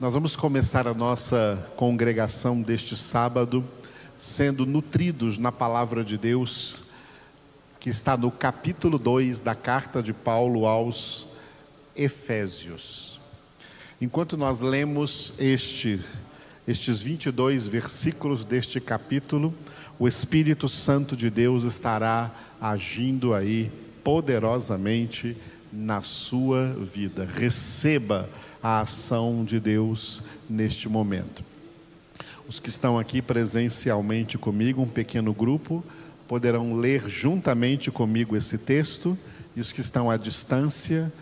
Nós vamos começar a nossa congregação deste sábado sendo nutridos na palavra de Deus, que está no capítulo 2 da carta de Paulo aos Efésios. Enquanto nós lemos este, estes 22 versículos deste capítulo, o Espírito Santo de Deus estará agindo aí poderosamente na sua vida. Receba a ação de Deus neste momento. Os que estão aqui presencialmente comigo, um pequeno grupo, poderão ler juntamente comigo esse texto, e os que estão à distância,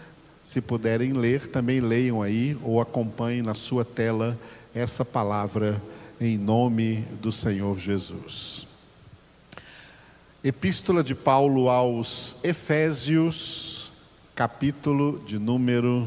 se puderem ler, também leiam aí ou acompanhem na sua tela essa palavra em nome do Senhor Jesus. Epístola de Paulo aos Efésios, capítulo de número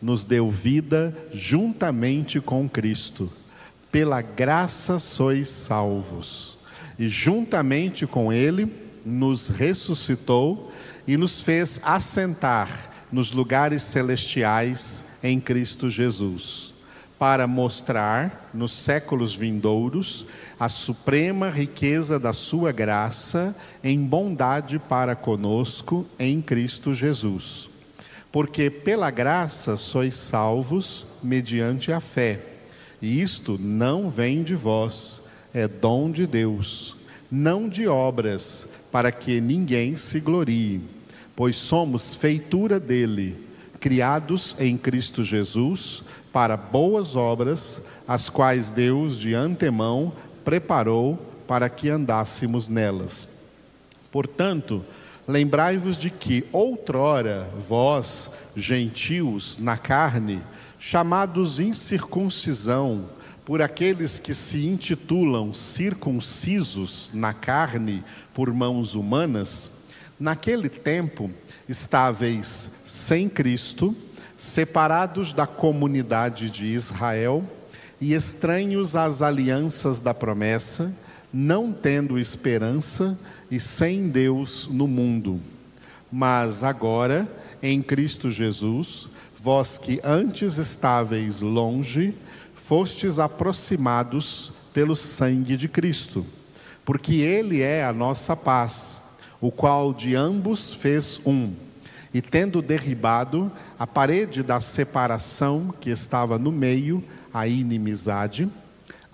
nos deu vida juntamente com Cristo. Pela graça sois salvos. E juntamente com Ele nos ressuscitou e nos fez assentar nos lugares celestiais em Cristo Jesus, para mostrar nos séculos vindouros a suprema riqueza da Sua graça em bondade para conosco em Cristo Jesus porque pela graça sois salvos mediante a fé. E isto não vem de vós, é dom de Deus, não de obras, para que ninguém se glorie, pois somos feitura dele, criados em Cristo Jesus para boas obras, as quais Deus de antemão preparou para que andássemos nelas. Portanto, Lembrai-vos de que outrora vós, gentios na carne, chamados incircuncisão, por aqueles que se intitulam circuncisos na carne por mãos humanas, naquele tempo estáveis sem Cristo, separados da comunidade de Israel e estranhos às alianças da promessa, não tendo esperança e sem Deus no mundo. Mas agora, em Cristo Jesus, vós que antes estáveis longe, fostes aproximados pelo sangue de Cristo, porque Ele é a nossa paz, o qual de ambos fez um, e tendo derribado a parede da separação que estava no meio, a inimizade,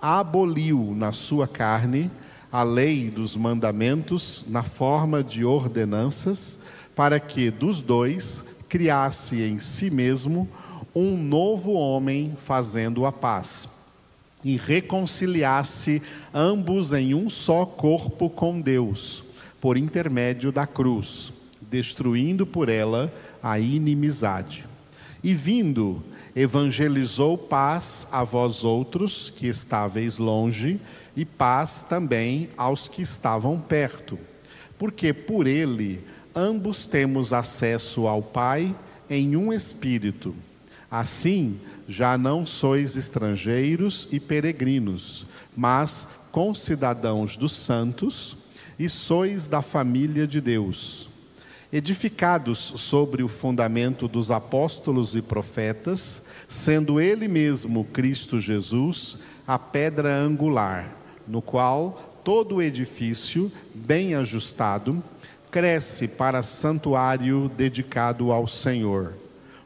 aboliu na sua carne a lei dos mandamentos na forma de ordenanças, para que dos dois criasse em si mesmo um novo homem fazendo a paz e reconciliasse ambos em um só corpo com Deus, por intermédio da cruz, destruindo por ela a inimizade. E vindo, evangelizou paz a vós outros que estáveis longe, e paz também aos que estavam perto, porque por ele ambos temos acesso ao Pai em um espírito. Assim, já não sois estrangeiros e peregrinos, mas concidadãos dos santos e sois da família de Deus. Edificados sobre o fundamento dos apóstolos e profetas, sendo Ele mesmo Cristo Jesus, a pedra angular no qual todo o edifício, bem ajustado, cresce para santuário dedicado ao Senhor,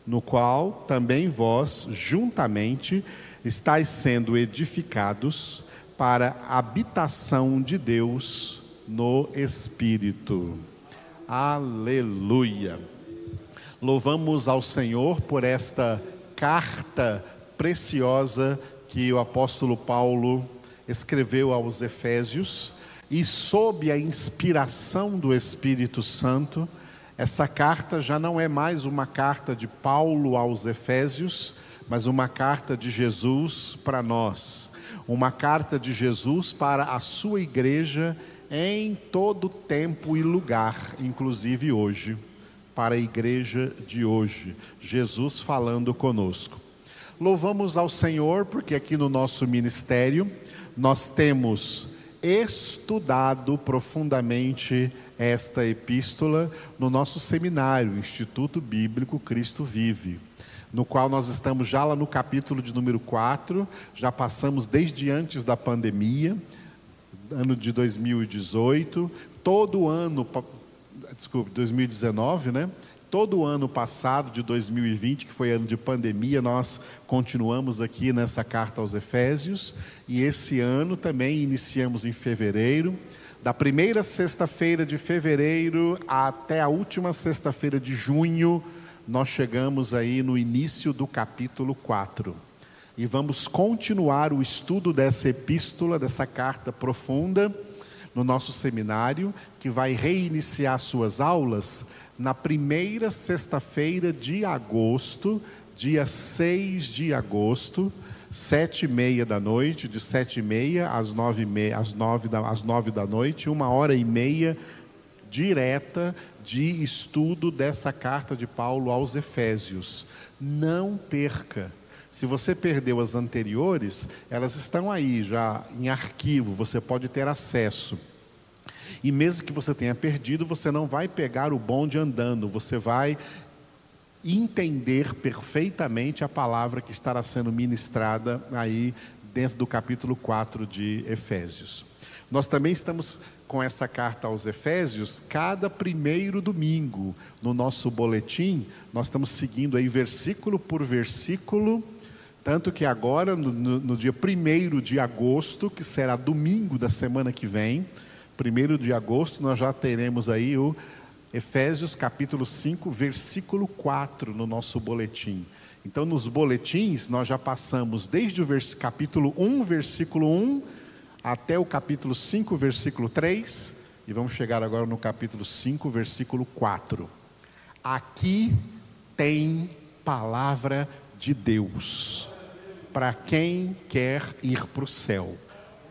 no qual também vós, juntamente, estáis sendo edificados para habitação de Deus no Espírito. Aleluia. Louvamos ao Senhor por esta carta preciosa que o apóstolo Paulo escreveu aos Efésios e sob a inspiração do Espírito Santo, essa carta já não é mais uma carta de Paulo aos Efésios, mas uma carta de Jesus para nós, uma carta de Jesus para a sua igreja em todo tempo e lugar, inclusive hoje, para a igreja de hoje, Jesus falando conosco. Louvamos ao Senhor porque aqui no nosso ministério nós temos estudado profundamente esta epístola no nosso seminário, Instituto Bíblico Cristo Vive, no qual nós estamos já lá no capítulo de número 4, já passamos desde antes da pandemia, ano de 2018, todo ano, desculpe, 2019, né? Todo o ano passado, de 2020, que foi ano de pandemia, nós continuamos aqui nessa carta aos Efésios, e esse ano também iniciamos em fevereiro. Da primeira sexta-feira de fevereiro até a última sexta-feira de junho, nós chegamos aí no início do capítulo 4. E vamos continuar o estudo dessa epístola, dessa carta profunda, no nosso seminário, que vai reiniciar suas aulas na primeira sexta-feira de agosto, dia 6 de agosto, sete e meia da noite, de sete e meia às nove, e meia, às nove, da, às nove da noite, uma hora e meia direta de estudo dessa carta de Paulo aos Efésios. Não perca. Se você perdeu as anteriores, elas estão aí já em arquivo, você pode ter acesso. E mesmo que você tenha perdido, você não vai pegar o bonde andando, você vai entender perfeitamente a palavra que estará sendo ministrada aí dentro do capítulo 4 de Efésios. Nós também estamos com essa carta aos Efésios cada primeiro domingo no nosso boletim. Nós estamos seguindo aí versículo por versículo. Tanto que agora, no, no, dia 1 de agosto, que será domingo da semana que vem, 1 de agosto, nós já teremos aí o Efésios capítulo 5, versículo 4 no nosso boletim. Então, nos boletins, nós já passamos desde o capítulo 1, versículo 1, até o capítulo 5, versículo 3, e vamos chegar agora no capítulo 5, versículo 4. Aqui tem palavra de Deus para quem quer ir para o céu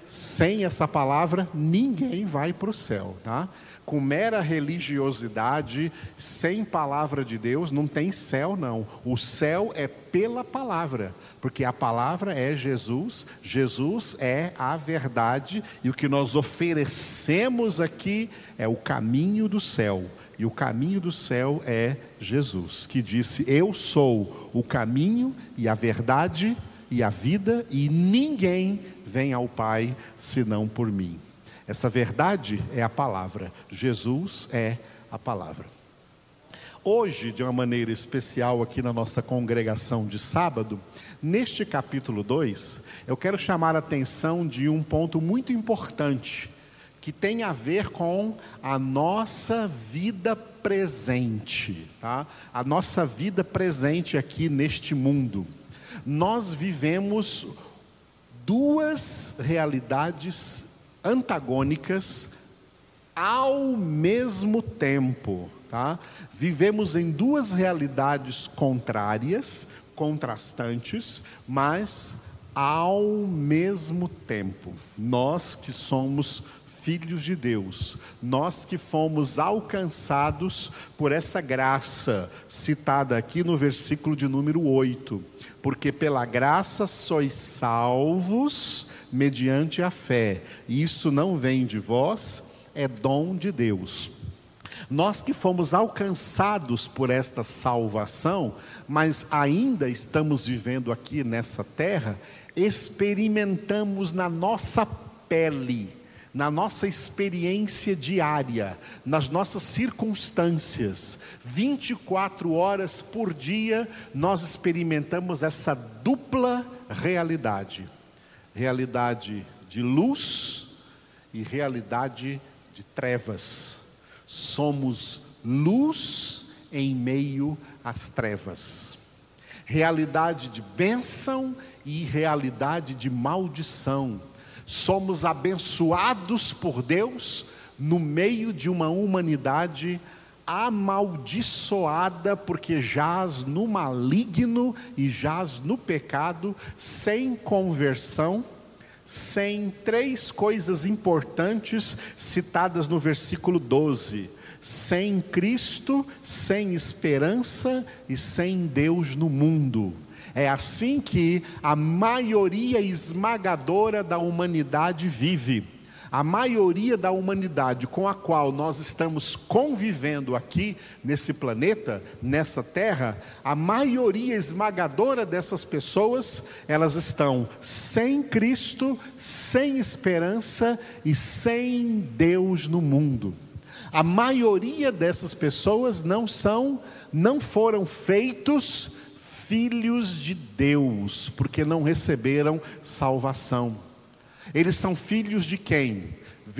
sem essa palavra, ninguém vai para o céu, tá? Com mera religiosidade, sem palavra de Deus, não tem céu, não. O céu é pela palavra, porque a palavra é Jesus, Jesus é a verdade, e o que nós oferecemos aqui é o caminho do céu. E o caminho do céu é Jesus, que disse: Eu sou o caminho e a verdade a vida, e ninguém vem ao Pai senão por mim. Essa verdade é a palavra, Jesus é a palavra. Hoje, de uma maneira especial, aqui na nossa congregação de sábado, neste capítulo 2, eu quero chamar a atenção de um ponto muito importante, que tem a ver com a nossa vida presente, tá? a nossa vida presente aqui neste mundo. Nós vivemos duas realidades antagônicas ao mesmo tempo. Tá? Vivemos em duas realidades contrárias, contrastantes, mas ao mesmo tempo. Nós que somos filhos de Deus, nós que fomos alcançados por essa graça citada aqui no versículo de número 8 porque pela graça sois salvos mediante a fé. E isso não vem de vós, é dom de Deus. Nós que fomos alcançados por esta salvação, mas ainda estamos vivendo aqui nessa terra, experimentamos na nossa pele na nossa experiência diária, nas nossas circunstâncias, 24 horas por dia, nós experimentamos essa dupla realidade: realidade de luz e realidade de trevas. Somos luz em meio às trevas. Realidade de bênção e realidade de maldição. Somos abençoados por Deus no meio de uma humanidade amaldiçoada, porque jaz no maligno e jaz no pecado, sem conversão, sem três coisas importantes citadas no versículo 12: sem Cristo, sem esperança e sem Deus no mundo. É assim que a maioria esmagadora da humanidade vive a maioria da humanidade com a qual nós estamos convivendo aqui nesse planeta, nessa terra, a maioria esmagadora dessas pessoas, elas estão sem Cristo, sem esperança e sem Deus no mundo. A maioria dessas pessoas não são, não foram feitos filhos de Deus, porque não receberam salvação. Eles são filhos de quem?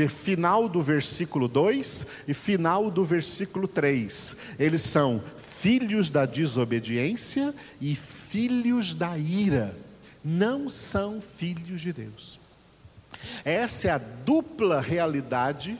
Final do versículo 2 e final do versículo 3. Eles são filhos da desobediência e filhos da ira. Não são filhos de Deus. Essa é a dupla realidade,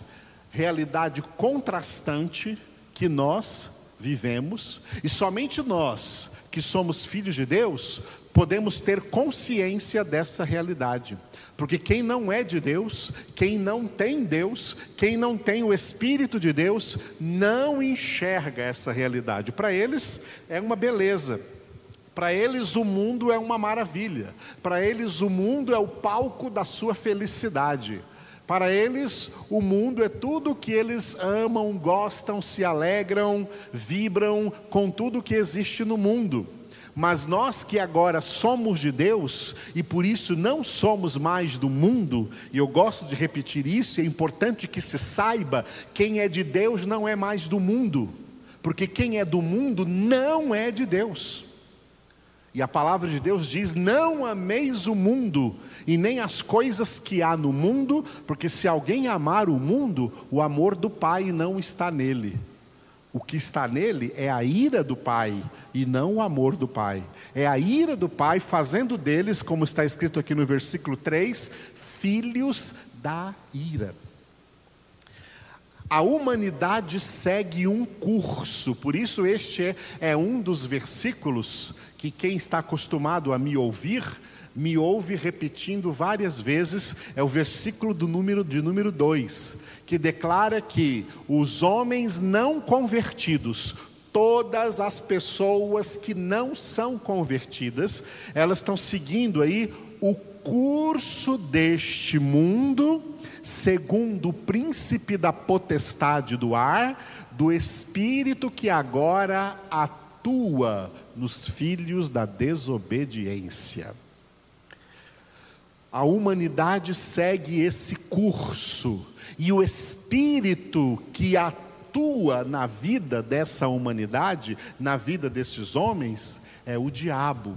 realidade contrastante que nós vivemos, e somente nós, que somos filhos de Deus, podemos ter consciência dessa realidade. Porque quem não é de Deus, quem não tem Deus, quem não tem o Espírito de Deus, não enxerga essa realidade. Para eles é uma beleza. Para eles o mundo é uma maravilha. Para eles o mundo é o palco da sua felicidade. Para eles, o mundo é tudo que eles amam, gostam, se alegram, vibram com tudo que existe no mundo. Mas nós que agora somos de Deus e por isso não somos mais do mundo, e eu gosto de repetir isso, é importante que se saiba: quem é de Deus não é mais do mundo, porque quem é do mundo não é de Deus. E a palavra de Deus diz: Não ameis o mundo e nem as coisas que há no mundo, porque se alguém amar o mundo, o amor do Pai não está nele. O que está nele é a ira do Pai e não o amor do Pai. É a ira do Pai fazendo deles, como está escrito aqui no versículo 3, filhos da ira. A humanidade segue um curso, por isso este é, é um dos versículos que quem está acostumado a me ouvir me ouve repetindo várias vezes, é o versículo do número de número 2, que declara que os homens não convertidos, todas as pessoas que não são convertidas, elas estão seguindo aí o curso deste mundo, segundo o príncipe da potestade do ar, do espírito que agora atua nos filhos da desobediência. A humanidade segue esse curso e o espírito que atua na vida dessa humanidade, na vida desses homens, é o diabo.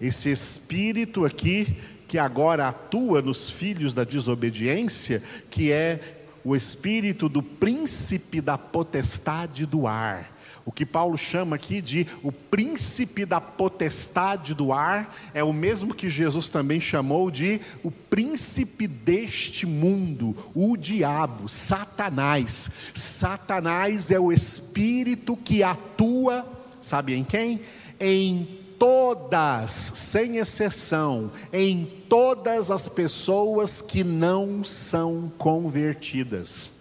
Esse espírito aqui que agora atua nos filhos da desobediência, que é o espírito do príncipe da potestade do ar o que Paulo chama aqui de o príncipe da potestade do ar, é o mesmo que Jesus também chamou de o príncipe deste mundo, o diabo, Satanás. Satanás é o espírito que atua, sabe em quem? Em todas, sem exceção, em todas as pessoas que não são convertidas.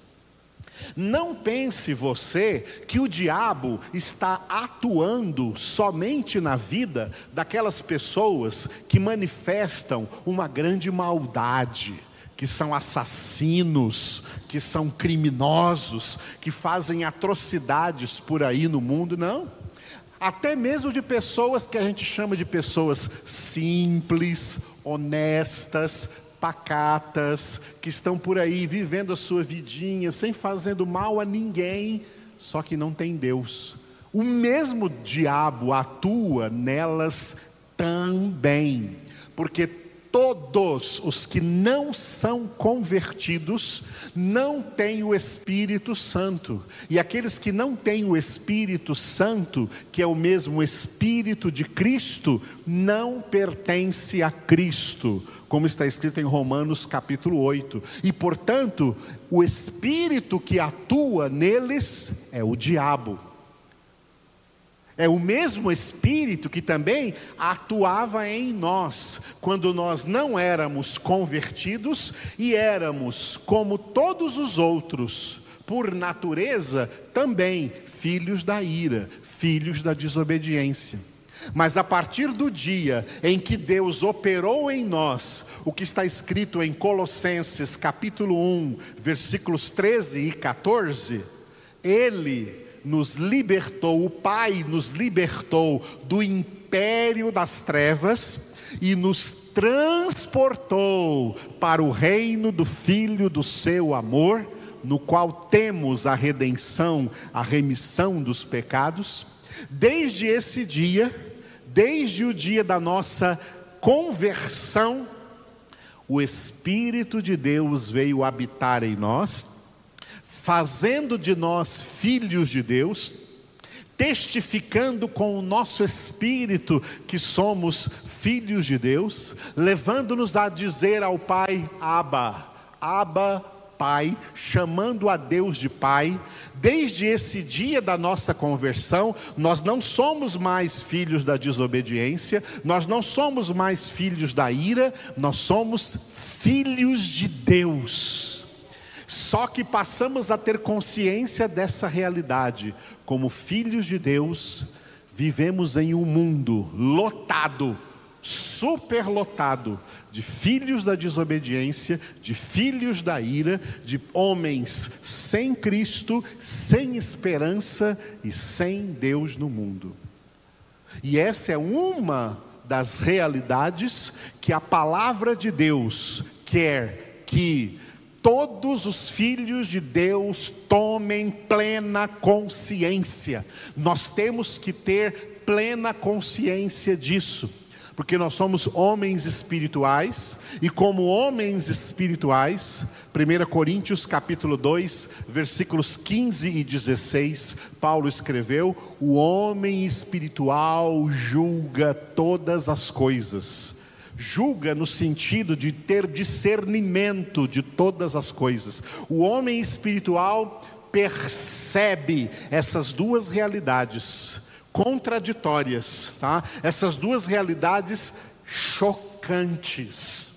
Não pense você que o diabo está atuando somente na vida daquelas pessoas que manifestam uma grande maldade, que são assassinos, que são criminosos, que fazem atrocidades por aí no mundo, não. Até mesmo de pessoas que a gente chama de pessoas simples, honestas, pacatas, que estão por aí vivendo a sua vidinha, sem fazendo mal a ninguém, só que não tem Deus. O mesmo diabo atua nelas também, porque todos os que não são convertidos não têm o Espírito Santo. E aqueles que não têm o Espírito Santo, que é o mesmo Espírito de Cristo, não pertence a Cristo, como está escrito em Romanos capítulo 8. E portanto, o espírito que atua neles é o diabo. É o mesmo Espírito que também atuava em nós, quando nós não éramos convertidos e éramos, como todos os outros, por natureza, também filhos da ira, filhos da desobediência. Mas a partir do dia em que Deus operou em nós, o que está escrito em Colossenses capítulo 1, versículos 13 e 14, Ele nos libertou, o Pai nos libertou do império das trevas e nos transportou para o reino do Filho do seu amor, no qual temos a redenção, a remissão dos pecados. Desde esse dia, desde o dia da nossa conversão, o Espírito de Deus veio habitar em nós fazendo de nós filhos de Deus, testificando com o nosso espírito que somos filhos de Deus, levando-nos a dizer ao Pai: Abba, Abba, Pai, chamando a Deus de Pai. Desde esse dia da nossa conversão, nós não somos mais filhos da desobediência, nós não somos mais filhos da ira, nós somos filhos de Deus. Só que passamos a ter consciência dessa realidade. Como filhos de Deus, vivemos em um mundo lotado, superlotado de filhos da desobediência, de filhos da ira, de homens sem Cristo, sem esperança e sem Deus no mundo. E essa é uma das realidades que a palavra de Deus quer que todos os filhos de Deus tomem plena consciência. Nós temos que ter plena consciência disso, porque nós somos homens espirituais e como homens espirituais, 1 Coríntios capítulo 2, versículos 15 e 16, Paulo escreveu: "O homem espiritual julga todas as coisas, julga no sentido de ter discernimento de todas as coisas. O homem espiritual percebe essas duas realidades contraditórias, tá? Essas duas realidades chocantes.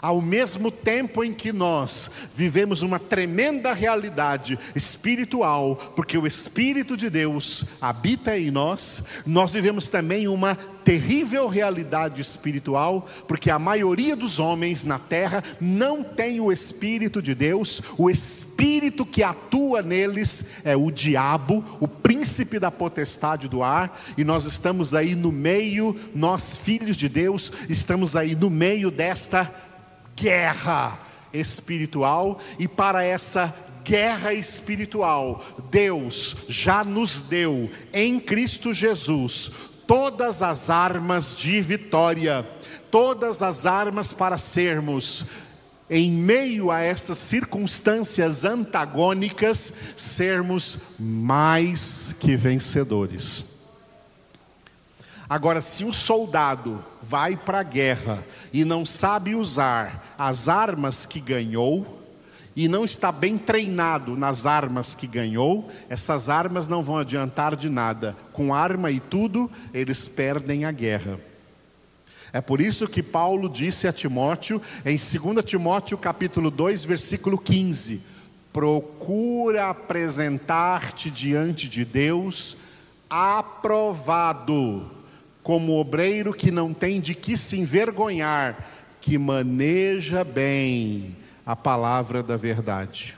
Ao mesmo tempo em que nós vivemos uma tremenda realidade espiritual, porque o Espírito de Deus habita em nós, nós vivemos também uma terrível realidade espiritual, porque a maioria dos homens na terra não tem o Espírito de Deus, o Espírito que atua neles é o diabo, o príncipe da potestade do ar, e nós estamos aí no meio, nós filhos de Deus, estamos aí no meio desta guerra espiritual, e para essa guerra espiritual, Deus já nos deu em Cristo Jesus todas as armas de vitória, todas as armas para sermos em meio a essas circunstâncias antagônicas, sermos mais que vencedores. Agora, se um soldado vai para a guerra e não sabe usar as armas que ganhou, e não está bem treinado nas armas que ganhou, essas armas não vão adiantar de nada. Com arma e tudo, eles perdem a guerra. É por isso que Paulo disse a Timóteo, em 2 Timóteo capítulo 2, versículo 15: Procura apresentar-te diante de Deus aprovado, como obreiro que não tem de que se envergonhar, que maneja bem a palavra da verdade.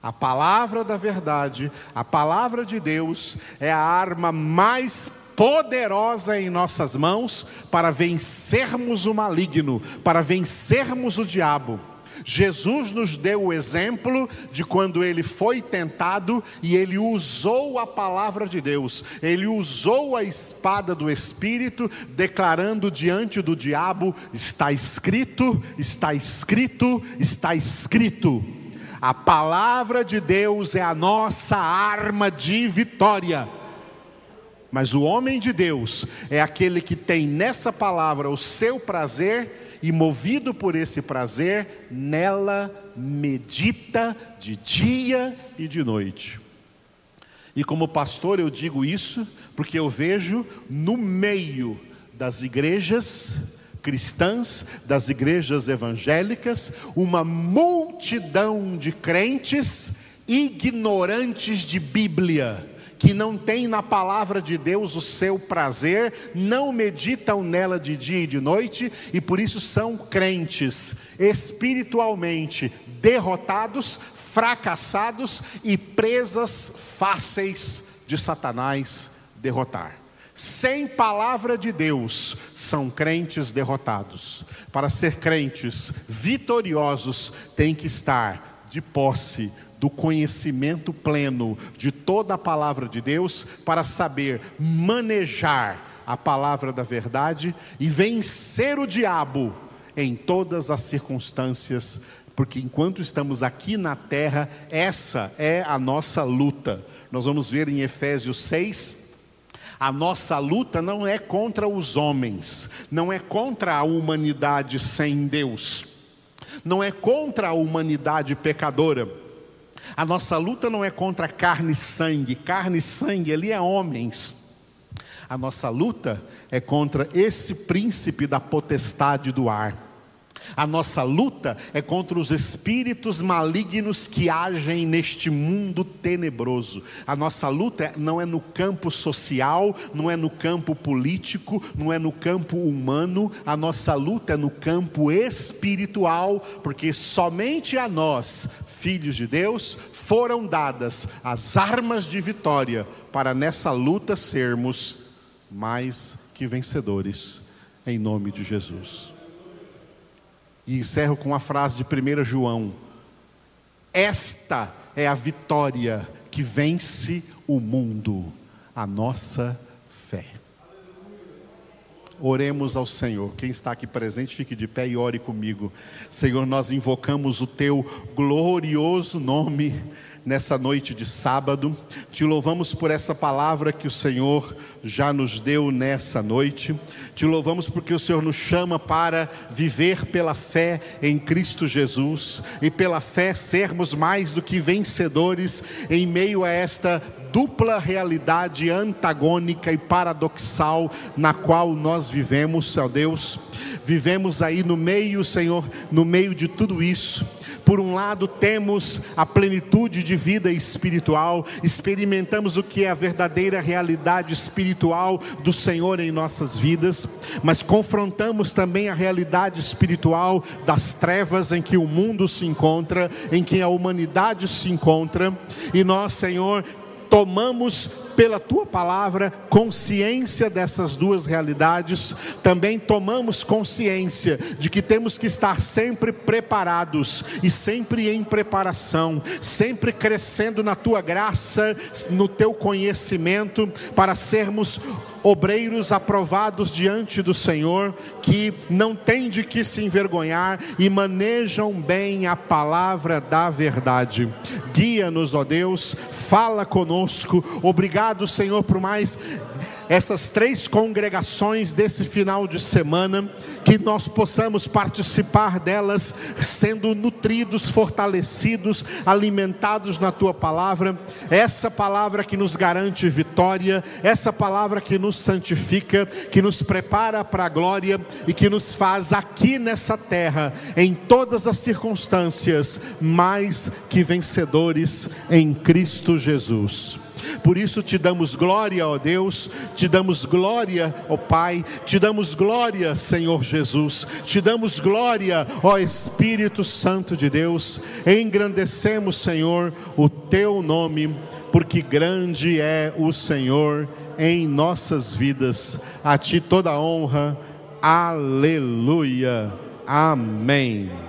A palavra da verdade, a palavra de Deus, é a arma mais poderosa em nossas mãos para vencermos o maligno, para vencermos o diabo. Jesus nos deu o exemplo de quando ele foi tentado e ele usou a palavra de Deus, ele usou a espada do Espírito, declarando diante do diabo: está escrito, está escrito, está escrito. A palavra de Deus é a nossa arma de vitória. Mas o homem de Deus é aquele que tem nessa palavra o seu prazer e, movido por esse prazer, nela medita de dia e de noite. E como pastor eu digo isso porque eu vejo no meio das igrejas cristãs, das igrejas evangélicas, uma multidão de crentes ignorantes de Bíblia que não têm na palavra de Deus o seu prazer, não meditam nela de dia e de noite e por isso são crentes espiritualmente derrotados, fracassados e presas fáceis de Satanás derrotar. Sem palavra de Deus, são crentes derrotados. Para ser crentes vitoriosos, tem que estar de posse do conhecimento pleno de toda a palavra de Deus para saber manejar a palavra da verdade e vencer o diabo em todas as circunstâncias, porque enquanto estamos aqui na terra, essa é a nossa luta. Nós vamos ver em Efésios 6, a nossa luta não é contra os homens, não é contra a humanidade sem Deus, não é contra a humanidade pecadora a nossa luta não é contra carne e sangue, carne e sangue ali é homens. A nossa luta é contra esse príncipe da potestade do ar. A nossa luta é contra os espíritos malignos que agem neste mundo tenebroso. A nossa luta não é no campo social, não é no campo político, não é no campo humano, a nossa luta é no campo espiritual, porque somente a nós filhos de Deus, foram dadas as armas de vitória para nessa luta sermos mais que vencedores, em nome de Jesus. E encerro com a frase de 1 João: Esta é a vitória que vence o mundo, a nossa fé. Oremos ao Senhor. Quem está aqui presente, fique de pé e ore comigo. Senhor, nós invocamos o teu glorioso nome nessa noite de sábado. Te louvamos por essa palavra que o Senhor já nos deu nessa noite. Te louvamos porque o Senhor nos chama para viver pela fé em Cristo Jesus e pela fé sermos mais do que vencedores em meio a esta dupla realidade antagônica e paradoxal na qual nós vivemos, ó Deus. Vivemos aí no meio, Senhor, no meio de tudo isso. Por um lado, temos a plenitude de vida espiritual, experimentamos o que é a verdadeira realidade espiritual do Senhor em nossas vidas, mas confrontamos também a realidade espiritual das trevas em que o mundo se encontra, em que a humanidade se encontra, e nós, Senhor, tomamos pela tua palavra consciência dessas duas realidades, também tomamos consciência de que temos que estar sempre preparados e sempre em preparação, sempre crescendo na tua graça, no teu conhecimento, para sermos obreiros aprovados diante do Senhor, que não têm de que se envergonhar e manejam bem a palavra da verdade. Guia-nos, ó Deus, fala conosco. Obrigado, Senhor, por mais essas três congregações desse final de semana, que nós possamos participar delas, sendo nutridos, fortalecidos, alimentados na tua palavra, essa palavra que nos garante vitória, essa palavra que nos santifica, que nos prepara para a glória e que nos faz aqui nessa terra, em todas as circunstâncias, mais que vencedores em Cristo Jesus. Por isso te damos glória, ó Deus, te damos glória, ó Pai, te damos glória, Senhor Jesus, te damos glória, ó Espírito Santo de Deus. Engrandecemos, Senhor, o teu nome, porque grande é o Senhor em nossas vidas. A ti toda a honra. Aleluia. Amém.